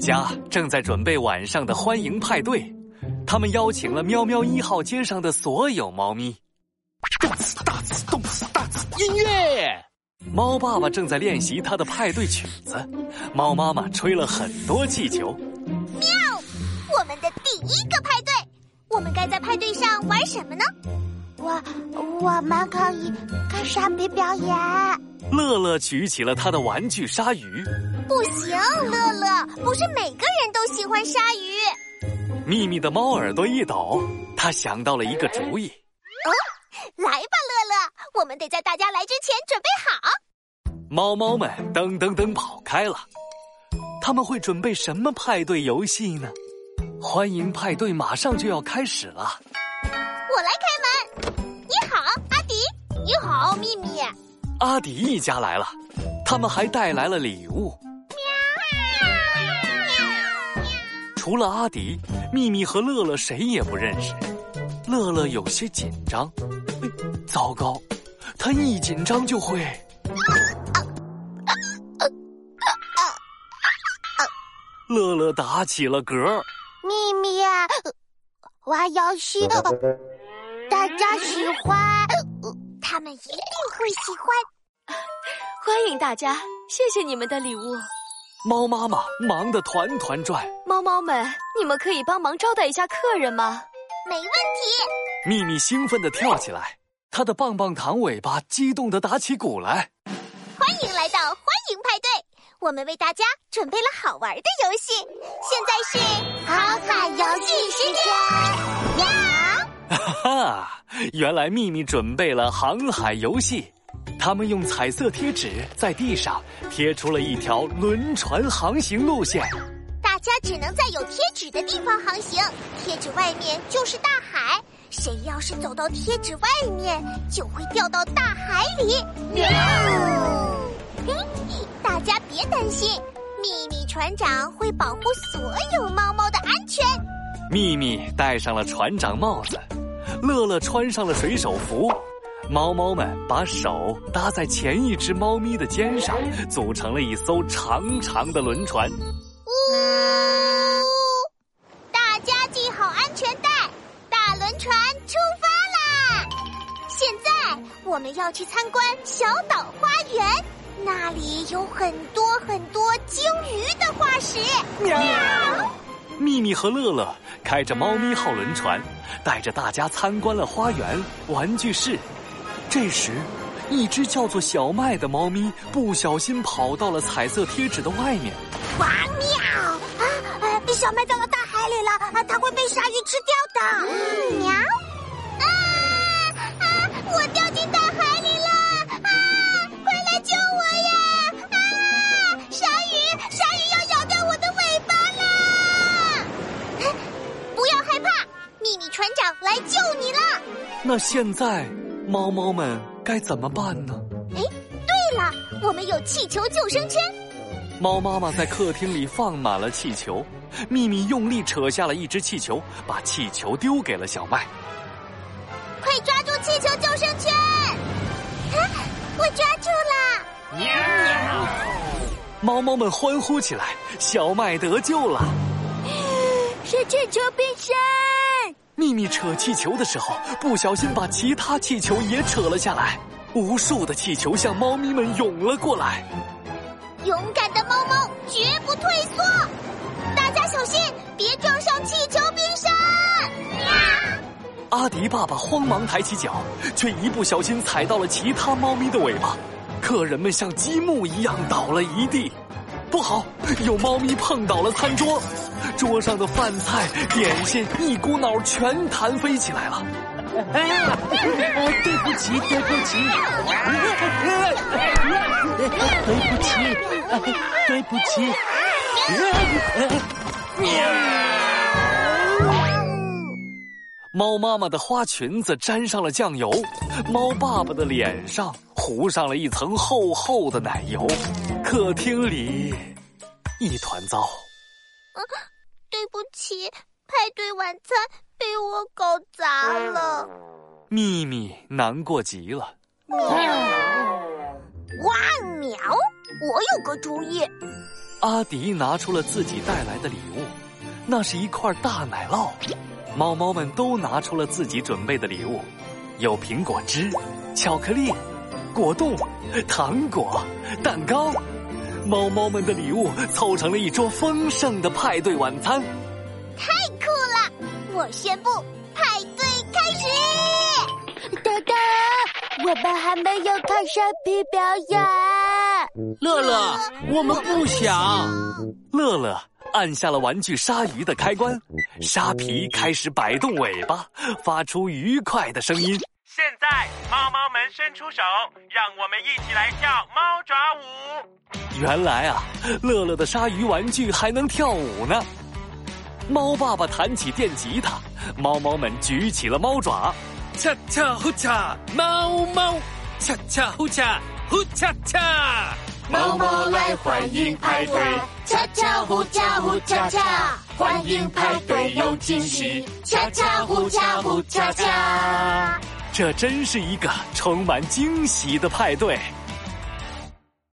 家正在准备晚上的欢迎派对，他们邀请了喵喵一号街上的所有猫咪。动次大次，动次大次，音乐！猫爸爸正在练习他的派对曲子，猫妈妈吹了很多气球。喵！我们的第一个派对，我们该在派对上玩什么呢？我我们可以看鲨鱼表演。乐乐举起了他的玩具鲨鱼。不行，乐乐，不是每个人都喜欢鲨鱼。秘密的猫耳朵一抖，他想到了一个主意。哦，来吧，乐乐，我们得在大家来之前准备好。猫猫们噔噔噔跑开了。他们会准备什么派对游戏呢？欢迎派对马上就要开始了。我来开门。你好，阿迪。你好，秘密。阿迪一家来了，他们还带来了礼物。除了阿迪，秘密和乐乐谁也不认识。乐乐有些紧张，糟糕，他一紧张就会。乐乐打起了嗝。秘密玩游戏，大家喜欢，他们一定会喜欢。欢迎大家，谢谢你们的礼物。猫妈妈忙得团团转。猫猫们，你们可以帮忙招待一下客人吗？没问题。秘密兴奋地跳起来，它的棒棒糖尾巴激动地打起鼓来。欢迎来到欢迎派对，我们为大家准备了好玩的游戏。现在是航海游戏时间。呀！哈哈，原来秘密准备了航海游戏。他们用彩色贴纸在地上贴出了一条轮船航行路线。大家只能在有贴纸的地方航行，贴纸外面就是大海。谁要是走到贴纸外面，就会掉到大海里。喵！大家别担心，秘密船长会保护所有猫猫的安全。秘密戴上了船长帽子，乐乐穿上了水手服。猫猫们把手搭在前一只猫咪的肩上，组成了一艘长长的轮船。呜！大家系好安全带，大轮船出发啦！现在我们要去参观小岛花园，那里有很多很多鲸鱼的化石。喵！秘密和乐乐开着猫咪号轮船，带着大家参观了花园、玩具室。这时，一只叫做小麦的猫咪不小心跑到了彩色贴纸的外面。哇喵！啊，小麦掉到大海里了，它会被鲨鱼吃掉的。喵！啊啊！我掉进大海里了！啊！快来救我呀！啊！鲨鱼，鲨鱼要咬掉我的尾巴啦！不要害怕，秘密船长来救你了。那现在？猫猫们该怎么办呢？哎，对了，我们有气球救生圈。猫妈妈在客厅里放满了气球，秘密用力扯下了一只气球，把气球丢给了小麦。快抓住气球救生圈！啊，我抓住了！喵！猫猫们欢呼起来，小麦得救了。是气球变身。秘密扯气球的时候，不小心把其他气球也扯了下来。无数的气球向猫咪们涌了过来。勇敢的猫猫绝不退缩，大家小心，别撞上气球冰山！阿迪爸爸慌忙抬起脚，却一不小心踩到了其他猫咪的尾巴。客人们像积木一样倒了一地。不好，有猫咪碰倒了餐桌。桌上的饭菜、点心一股脑全弹飞起来了！哎，对不起，对不起，对不起，对不起！猫妈妈的花裙子沾上了酱油，猫爸爸的脸上糊上了一层厚厚的奶油，客厅里一团糟。对不起，派对晚餐被我搞砸了。秘密难过极了。喵！哇喵！我有个主意。阿迪拿出了自己带来的礼物，那是一块大奶酪。猫猫们都拿出了自己准备的礼物，有苹果汁、巧克力、果冻、糖果、蛋糕。猫猫们的礼物凑成了一桌丰盛的派对晚餐。太酷了！我宣布，派对开始。等等，我们还没有看沙皮表演。乐乐，我们不想。乐乐。按下了玩具鲨鱼的开关，沙皮开始摆动尾巴，发出愉快的声音。现在，猫猫们伸出手，让我们一起来跳猫爪舞。原来啊，乐乐的鲨鱼玩具还能跳舞呢。猫爸爸弹起电吉他，猫猫们举起了猫爪，恰恰呼恰，猫猫，恰恰呼恰，呼恰恰。猫猫来欢迎派对，恰恰呼恰呼恰恰，欢迎派对有惊喜，恰恰呼恰呼恰恰。这真是一个充满惊喜的派对。